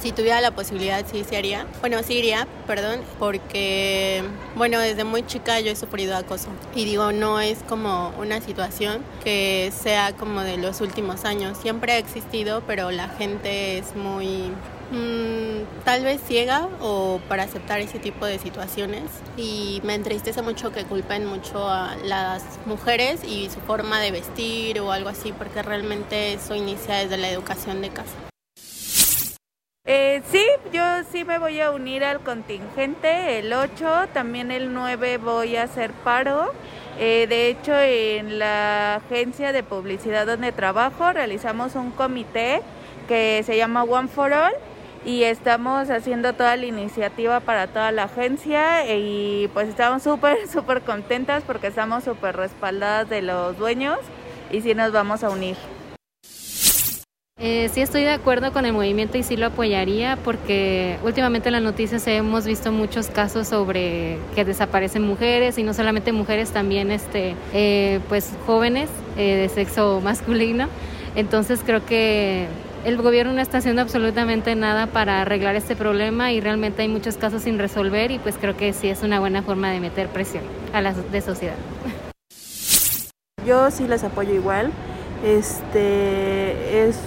si tuviera la posibilidad sí se haría. Bueno, sí iría, perdón, porque, bueno, desde muy chica yo he sufrido acoso. Y digo, no es como una situación que sea como de los últimos años. Siempre ha existido, pero la gente es muy mm, tal vez ciega o para aceptar ese tipo de situaciones y me entristece mucho que culpen mucho a las mujeres y su forma de vestir o algo así porque realmente eso inicia desde la educación de casa. Eh, sí, yo sí me voy a unir al contingente, el 8, también el 9 voy a hacer paro. Eh, de hecho, en la agencia de publicidad donde trabajo realizamos un comité que se llama One for All y estamos haciendo toda la iniciativa para toda la agencia y pues estamos súper, súper contentas porque estamos súper respaldadas de los dueños y sí nos vamos a unir. Eh, sí estoy de acuerdo con el movimiento y sí lo apoyaría porque últimamente en las noticias hemos visto muchos casos sobre que desaparecen mujeres y no solamente mujeres, también este, eh, pues jóvenes eh, de sexo masculino. Entonces creo que el gobierno no está haciendo absolutamente nada para arreglar este problema y realmente hay muchos casos sin resolver y pues creo que sí es una buena forma de meter presión a la de sociedad. Yo sí las apoyo igual. Este es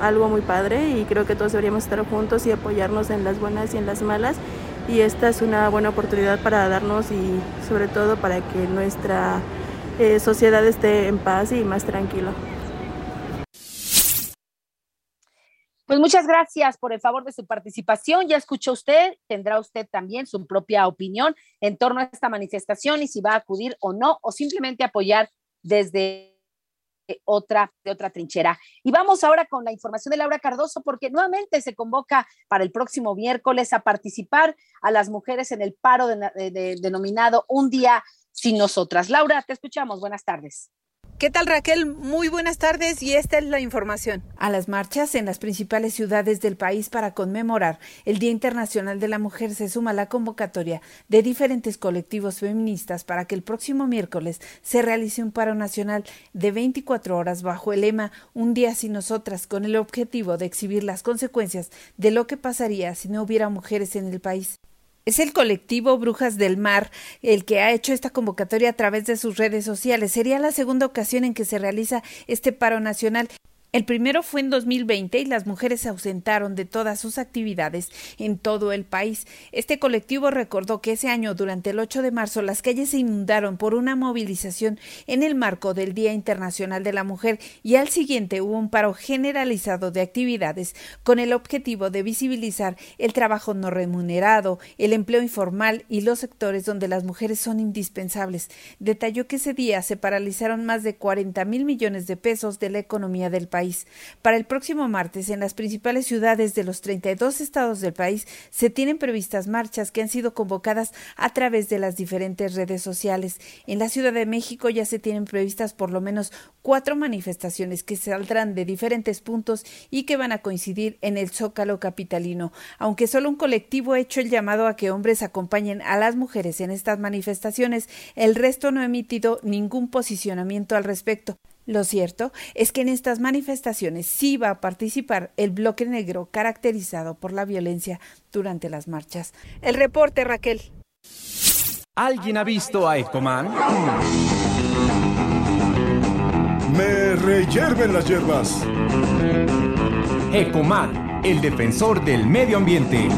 algo muy padre y creo que todos deberíamos estar juntos y apoyarnos en las buenas y en las malas. Y esta es una buena oportunidad para darnos y sobre todo para que nuestra eh, sociedad esté en paz y más tranquilo. Pues muchas gracias por el favor de su participación. Ya escuchó usted, tendrá usted también su propia opinión en torno a esta manifestación y si va a acudir o no, o simplemente apoyar desde otra, de otra trinchera. Y vamos ahora con la información de Laura Cardoso, porque nuevamente se convoca para el próximo miércoles a participar a las mujeres en el paro denominado Un Día Sin Nosotras. Laura, te escuchamos. Buenas tardes. ¿Qué tal Raquel? Muy buenas tardes y esta es la información. A las marchas en las principales ciudades del país para conmemorar el Día Internacional de la Mujer se suma la convocatoria de diferentes colectivos feministas para que el próximo miércoles se realice un paro nacional de 24 horas bajo el lema Un día sin nosotras con el objetivo de exhibir las consecuencias de lo que pasaría si no hubiera mujeres en el país. Es el colectivo Brujas del Mar el que ha hecho esta convocatoria a través de sus redes sociales. Sería la segunda ocasión en que se realiza este paro nacional el primero fue en 2020 y las mujeres se ausentaron de todas sus actividades en todo el país. Este colectivo recordó que ese año, durante el 8 de marzo, las calles se inundaron por una movilización en el marco del Día Internacional de la Mujer y al siguiente hubo un paro generalizado de actividades con el objetivo de visibilizar el trabajo no remunerado, el empleo informal y los sectores donde las mujeres son indispensables. Detalló que ese día se paralizaron más de 40 mil millones de pesos de la economía del país para el próximo martes, en las principales ciudades de los 32 estados del país, se tienen previstas marchas que han sido convocadas a través de las diferentes redes sociales. En la Ciudad de México ya se tienen previstas por lo menos cuatro manifestaciones que saldrán de diferentes puntos y que van a coincidir en el Zócalo capitalino. Aunque solo un colectivo ha hecho el llamado a que hombres acompañen a las mujeres en estas manifestaciones, el resto no ha emitido ningún posicionamiento al respecto. Lo cierto es que en estas manifestaciones sí va a participar el bloque negro caracterizado por la violencia durante las marchas. El reporte, Raquel. ¿Alguien ha visto a Ecoman? Me reyerven las hierbas. Ecoman, el defensor del medio ambiente.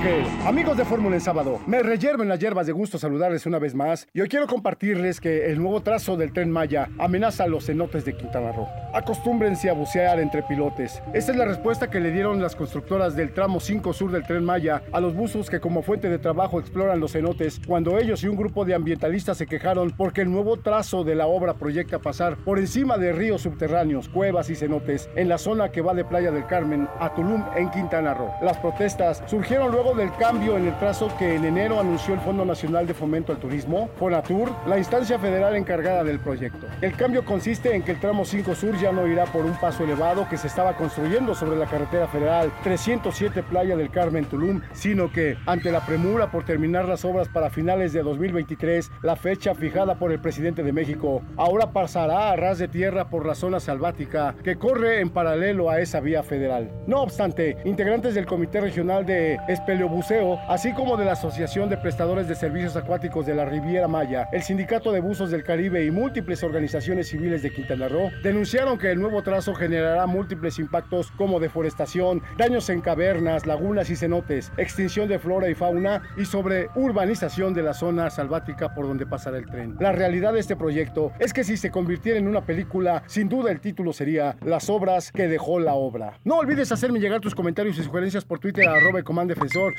Raquel, amigos de Fórmula en Sábado, me reyerven las hierbas de gusto saludarles una vez más y hoy quiero compartirles que el nuevo trazo del tren Maya amenaza a los cenotes de Quintana Roo. Acostúmbrense a bucear entre pilotes. Esta es la respuesta que le dieron las constructoras del tramo 5 sur del tren Maya a los buzos que como fuente de trabajo exploran los cenotes cuando ellos y un grupo de ambientalistas se quejaron porque el nuevo trazo de la obra proyecta pasar por encima de ríos subterráneos, cuevas y cenotes en la zona que va de Playa del Carmen a Tulum en Quintana Roo. Las protestas surgieron luego del cambio en el trazo que en enero anunció el Fondo Nacional de Fomento al Turismo, FONATUR, la instancia federal encargada del proyecto. El cambio consiste en que el tramo 5 Sur ya no irá por un paso elevado que se estaba construyendo sobre la carretera federal 307 Playa del Carmen Tulum, sino que, ante la premura por terminar las obras para finales de 2023, la fecha fijada por el presidente de México, ahora pasará a ras de tierra por la zona salvática que corre en paralelo a esa vía federal. No obstante, integrantes del Comité Regional de Espeleobuceo, así como de la Asociación de Prestadores de Servicios Acuáticos de la Riviera Maya, el Sindicato de Buzos del Caribe y múltiples organizaciones civiles de Quintana Roo, denunciaron que el nuevo trazo generará múltiples impactos como deforestación, daños en cavernas, lagunas y cenotes, extinción de flora y fauna y sobre urbanización de la zona salvática por donde pasará el tren. La realidad de este proyecto es que si se convirtiera en una película, sin duda el título sería Las obras que dejó la obra. No olvides hacerme llegar tus comentarios y sugerencias por Twitter a arroba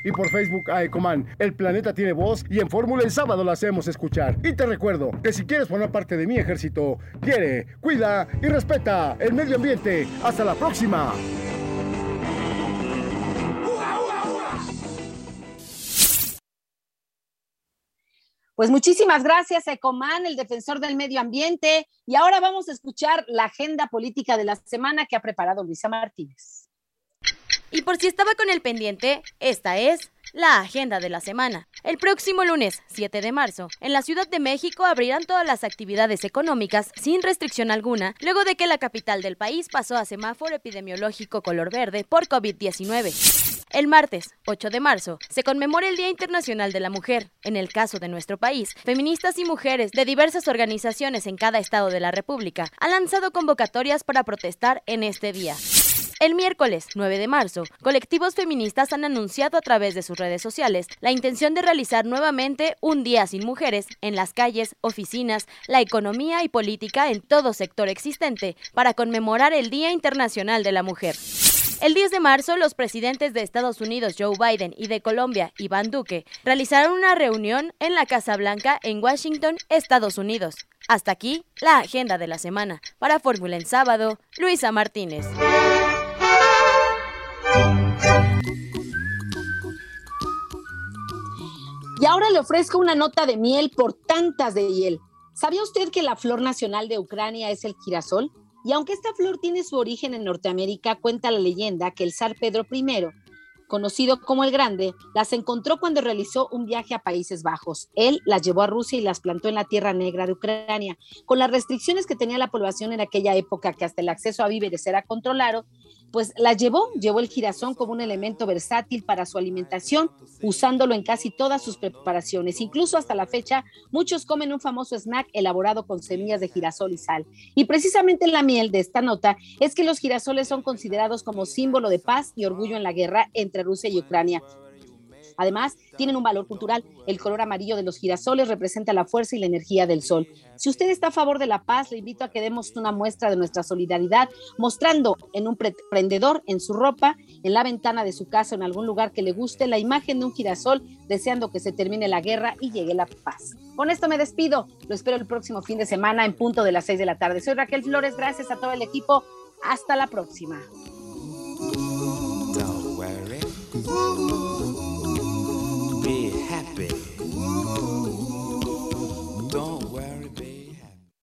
Y por Facebook a Ecoman. El planeta tiene voz y en Fórmula en sábado la hacemos escuchar. Y te recuerdo que si quieres formar parte de mi ejército, quiere, cuida y respeta el medio ambiente. Hasta la próxima. Pues muchísimas gracias, Ecoman, el defensor del medio ambiente. Y ahora vamos a escuchar la agenda política de la semana que ha preparado Luisa Martínez. Y por si estaba con el pendiente, esta es la agenda de la semana. El próximo lunes, 7 de marzo, en la Ciudad de México abrirán todas las actividades económicas sin restricción alguna, luego de que la capital del país pasó a semáforo epidemiológico color verde por COVID-19. El martes, 8 de marzo, se conmemora el Día Internacional de la Mujer. En el caso de nuestro país, feministas y mujeres de diversas organizaciones en cada estado de la República han lanzado convocatorias para protestar en este día. El miércoles 9 de marzo, colectivos feministas han anunciado a través de sus redes sociales la intención de realizar nuevamente un día sin mujeres en las calles, oficinas, la economía y política en todo sector existente para conmemorar el Día Internacional de la Mujer. El 10 de marzo, los presidentes de Estados Unidos, Joe Biden, y de Colombia, Iván Duque, realizaron una reunión en la Casa Blanca en Washington, Estados Unidos. Hasta aquí, la agenda de la semana. Para Fórmula en sábado, Luisa Martínez. Y ahora le ofrezco una nota de miel por tantas de hiel. ¿Sabía usted que la flor nacional de Ucrania es el girasol? Y aunque esta flor tiene su origen en Norteamérica, cuenta la leyenda que el zar Pedro I conocido como el Grande, las encontró cuando realizó un viaje a Países Bajos. Él las llevó a Rusia y las plantó en la Tierra Negra de Ucrania. Con las restricciones que tenía la población en aquella época, que hasta el acceso a víveres era controlado, pues las llevó, llevó el girasol como un elemento versátil para su alimentación, usándolo en casi todas sus preparaciones. Incluso hasta la fecha, muchos comen un famoso snack elaborado con semillas de girasol y sal. Y precisamente la miel de esta nota es que los girasoles son considerados como símbolo de paz y orgullo en la guerra entre Rusia y Ucrania. Además, tienen un valor cultural. El color amarillo de los girasoles representa la fuerza y la energía del sol. Si usted está a favor de la paz, le invito a que demos una muestra de nuestra solidaridad mostrando en un prendedor, en su ropa, en la ventana de su casa, en algún lugar que le guste, la imagen de un girasol deseando que se termine la guerra y llegue la paz. Con esto me despido. Lo espero el próximo fin de semana en punto de las 6 de la tarde. Soy Raquel Flores. Gracias a todo el equipo. Hasta la próxima. Ooh.